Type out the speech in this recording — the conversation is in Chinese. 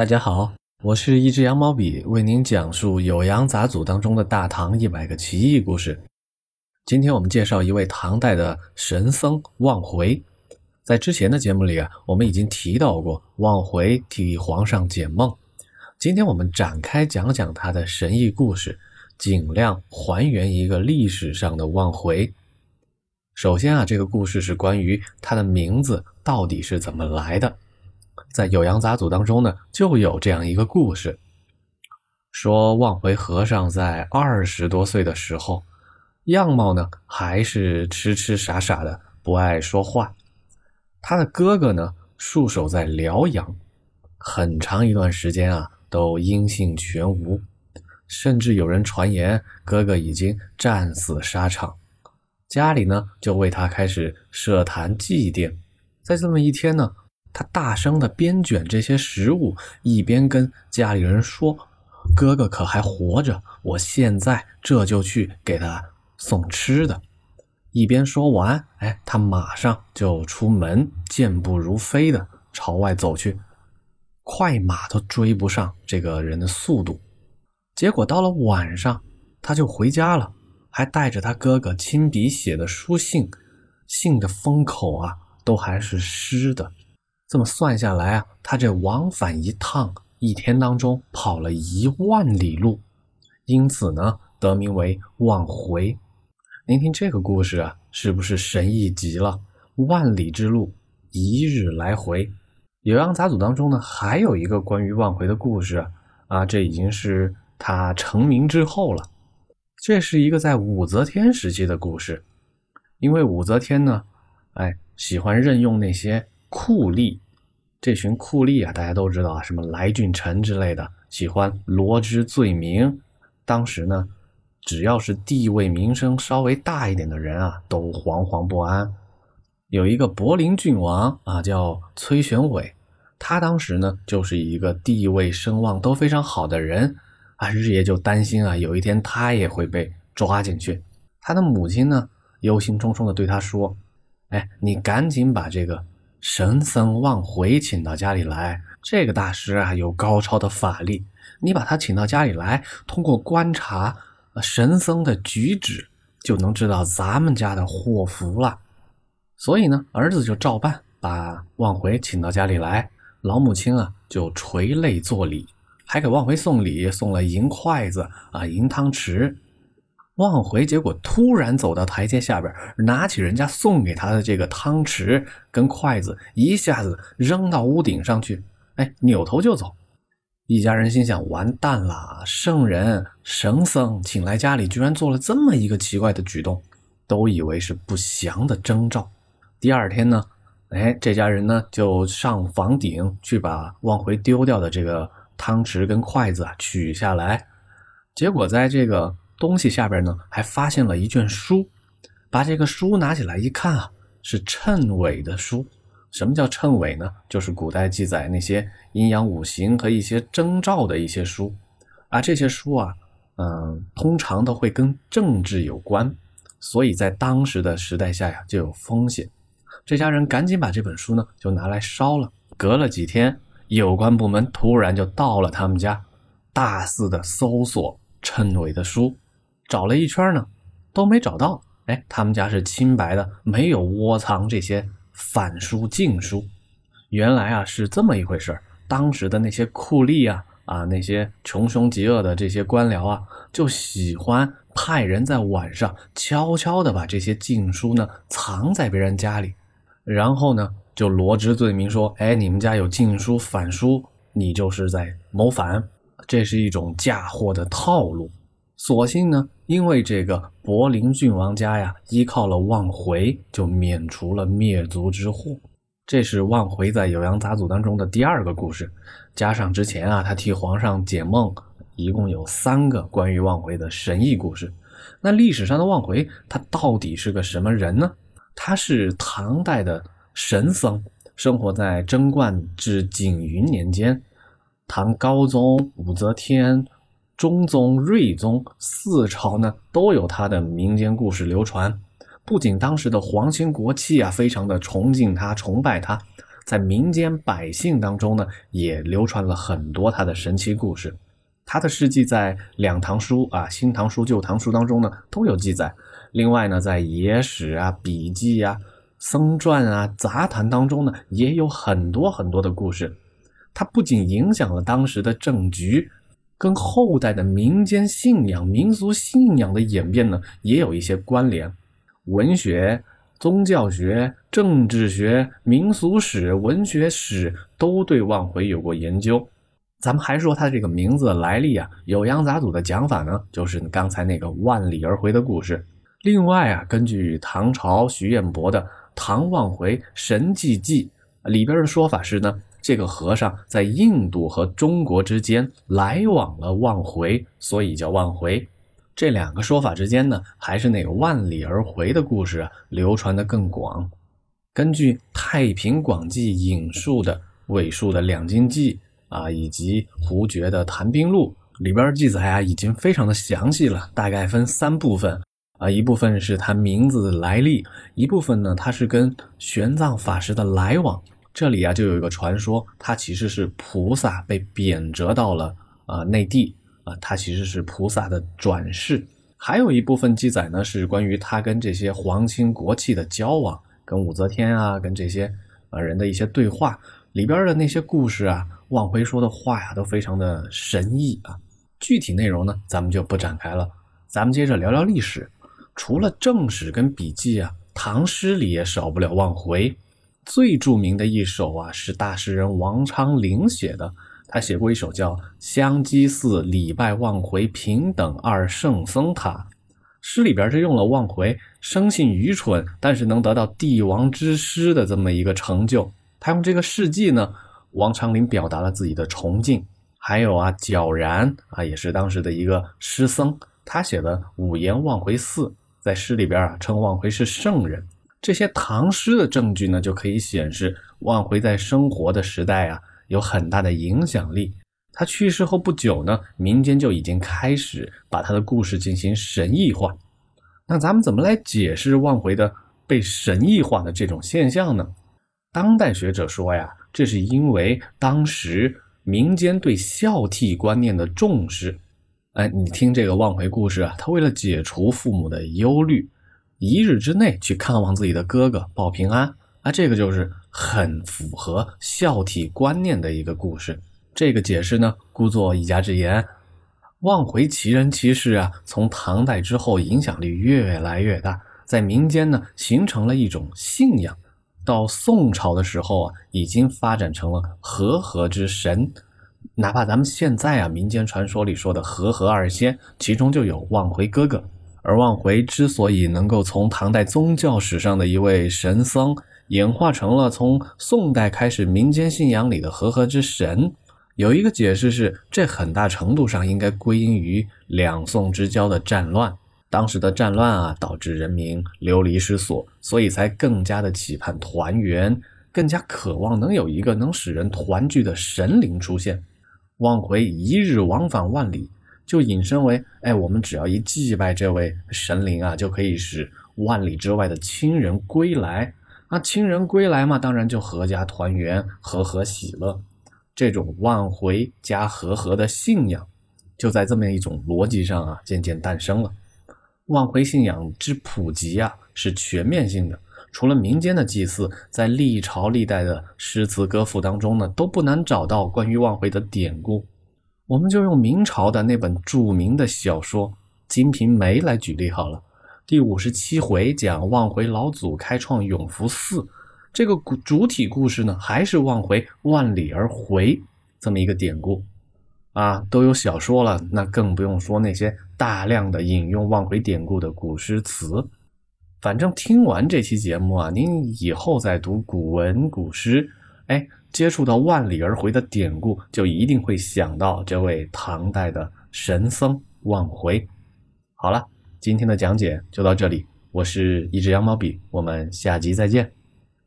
大家好，我是一只羊毛笔，为您讲述《酉阳杂俎》当中的大唐一百个奇异故事。今天我们介绍一位唐代的神僧望回。在之前的节目里啊，我们已经提到过望回替皇上解梦。今天我们展开讲讲他的神异故事，尽量还原一个历史上的望回。首先啊，这个故事是关于他的名字到底是怎么来的。在《酉阳杂俎》当中呢，就有这样一个故事，说望回和尚在二十多岁的时候，样貌呢还是痴痴傻傻的，不爱说话。他的哥哥呢戍守在辽阳，很长一段时间啊都音信全无，甚至有人传言哥哥已经战死沙场。家里呢就为他开始设坛祭奠。在这么一天呢。他大声的边卷这些食物，一边跟家里人说：“哥哥可还活着？我现在这就去给他送吃的。”一边说完，哎，他马上就出门，健步如飞的朝外走去，快马都追不上这个人的速度。结果到了晚上，他就回家了，还带着他哥哥亲笔写的书信，信的封口啊，都还是湿的。这么算下来啊，他这往返一趟，一天当中跑了一万里路，因此呢，得名为望回。您听这个故事啊，是不是神异极了？万里之路，一日来回。《酉阳杂俎》当中呢，还有一个关于望回的故事啊，这已经是他成名之后了。这是一个在武则天时期的故事，因为武则天呢，哎，喜欢任用那些。酷吏，这群酷吏啊，大家都知道啊，什么来俊臣之类的，喜欢罗织罪名。当时呢，只要是地位名声稍微大一点的人啊，都惶惶不安。有一个柏林郡王啊，叫崔玄伟，他当时呢，就是一个地位声望都非常好的人啊，日夜就担心啊，有一天他也会被抓进去。他的母亲呢，忧心忡忡的对他说：“哎，你赶紧把这个。”神僧望回请到家里来，这个大师啊有高超的法力，你把他请到家里来，通过观察神僧的举止，就能知道咱们家的祸福了。所以呢，儿子就照办，把望回请到家里来，老母亲啊就垂泪作礼，还给望回送礼，送了银筷子啊，银汤匙。望回，结果突然走到台阶下边，拿起人家送给他的这个汤匙跟筷子，一下子扔到屋顶上去，哎，扭头就走。一家人心想：完蛋了！圣人神僧请来家里，居然做了这么一个奇怪的举动，都以为是不祥的征兆。第二天呢，哎，这家人呢就上房顶去把往回丢掉的这个汤匙跟筷子取下来，结果在这个。东西下边呢，还发现了一卷书，把这个书拿起来一看啊，是谶纬的书。什么叫谶纬呢？就是古代记载那些阴阳五行和一些征兆的一些书啊。这些书啊，嗯，通常都会跟政治有关，所以在当时的时代下呀，就有风险。这家人赶紧把这本书呢，就拿来烧了。隔了几天，有关部门突然就到了他们家，大肆的搜索谶纬的书。找了一圈呢，都没找到。哎，他们家是清白的，没有窝藏这些反书禁书。原来啊是这么一回事当时的那些酷吏啊啊，那些穷凶极恶的这些官僚啊，就喜欢派人在晚上悄悄的把这些禁书呢藏在别人家里，然后呢就罗织罪名说：哎，你们家有禁书反书，你就是在谋反。这是一种嫁祸的套路。所幸呢，因为这个柏林郡王家呀，依靠了望回，就免除了灭族之祸。这是望回在《酉阳杂俎》当中的第二个故事，加上之前啊，他替皇上解梦，一共有三个关于望回的神异故事。那历史上的望回，他到底是个什么人呢？他是唐代的神僧，生活在贞观至景云年间，唐高宗武则天。中宗、睿宗四朝呢，都有他的民间故事流传。不仅当时的皇亲国戚啊，非常的崇敬他、崇拜他，在民间百姓当中呢，也流传了很多他的神奇故事。他的事迹在《两唐书》啊，《新唐书》《旧唐书》当中呢都有记载。另外呢，在野史啊、笔记啊、僧传啊、杂谈当中呢，也有很多很多的故事。它不仅影响了当时的政局，跟后代的民间信仰、民俗信仰的演变呢，也有一些关联。文学、宗教学、政治学、民俗史、文学史都对万回有过研究。咱们还说他这个名字的来历啊，酉阳杂俎的讲法呢，就是刚才那个万里而回的故事。另外啊，根据唐朝徐彦博的《唐万回神迹记》里边的说法是呢，这个和尚在印度和中国之间来往了万回，所以叫万回。这两个说法之间呢，还是那个万里而回的故事，流传的更广。根据《太平广记》引述的韦述的《两京记》。啊，以及胡觉的《谈兵录》里边记载啊，已经非常的详细了。大概分三部分啊，一部分是他名字的来历，一部分呢，他是跟玄奘法师的来往。这里啊，就有一个传说，他其实是菩萨被贬谪到了啊内地啊，他其实是菩萨的转世。还有一部分记载呢，是关于他跟这些皇亲国戚的交往，跟武则天啊，跟这些啊人的一些对话里边的那些故事啊。往回说的话呀，都非常的神异啊。具体内容呢，咱们就不展开了。咱们接着聊聊历史。除了正史跟笔记啊，唐诗里也少不了望回。最著名的一首啊，是大诗人王昌龄写的。他写过一首叫《香积寺礼拜望回平等二圣僧塔》。诗里边是用了望回生性愚蠢，但是能得到帝王之师的这么一个成就。他用这个事迹呢。王昌龄表达了自己的崇敬，还有啊，皎然啊，也是当时的一个诗僧，他写的《五言望回寺》在诗里边啊，称望回是圣人。这些唐诗的证据呢，就可以显示望回在生活的时代啊，有很大的影响力。他去世后不久呢，民间就已经开始把他的故事进行神异化。那咱们怎么来解释望回的被神异化的这种现象呢？当代学者说呀。这是因为当时民间对孝悌观念的重视。哎，你听这个望回故事啊，他为了解除父母的忧虑，一日之内去看望自己的哥哥报平安啊，这个就是很符合孝悌观念的一个故事。这个解释呢，故作一家之言。望回奇人奇事啊，从唐代之后影响力越来越大，在民间呢形成了一种信仰。到宋朝的时候啊，已经发展成了和合之神。哪怕咱们现在啊，民间传说里说的和合二仙，其中就有望回哥哥。而望回之所以能够从唐代宗教史上的一位神僧，演化成了从宋代开始民间信仰里的和合之神，有一个解释是，这很大程度上应该归因于两宋之交的战乱。当时的战乱啊，导致人民流离失所，所以才更加的期盼团圆，更加渴望能有一个能使人团聚的神灵出现。望回一日往返万里，就引申为：哎，我们只要一祭拜这位神灵啊，就可以使万里之外的亲人归来。那亲人归来嘛，当然就阖家团圆，和和喜乐。这种万回加和和的信仰，就在这么一种逻辑上啊，渐渐诞生了。望回信仰之普及啊，是全面性的。除了民间的祭祀，在历朝历代的诗词歌赋当中呢，都不难找到关于望回的典故。我们就用明朝的那本著名的小说《金瓶梅》来举例好了。第五十七回讲望回老祖开创永福寺，这个主主体故事呢，还是望回万里而回这么一个典故。啊，都有小说了，那更不用说那些大量的引用望回典故的古诗词。反正听完这期节目啊，您以后再读古文古诗，哎，接触到万里而回的典故，就一定会想到这位唐代的神僧望回。好了，今天的讲解就到这里，我是一只羊毛笔，我们下集再见。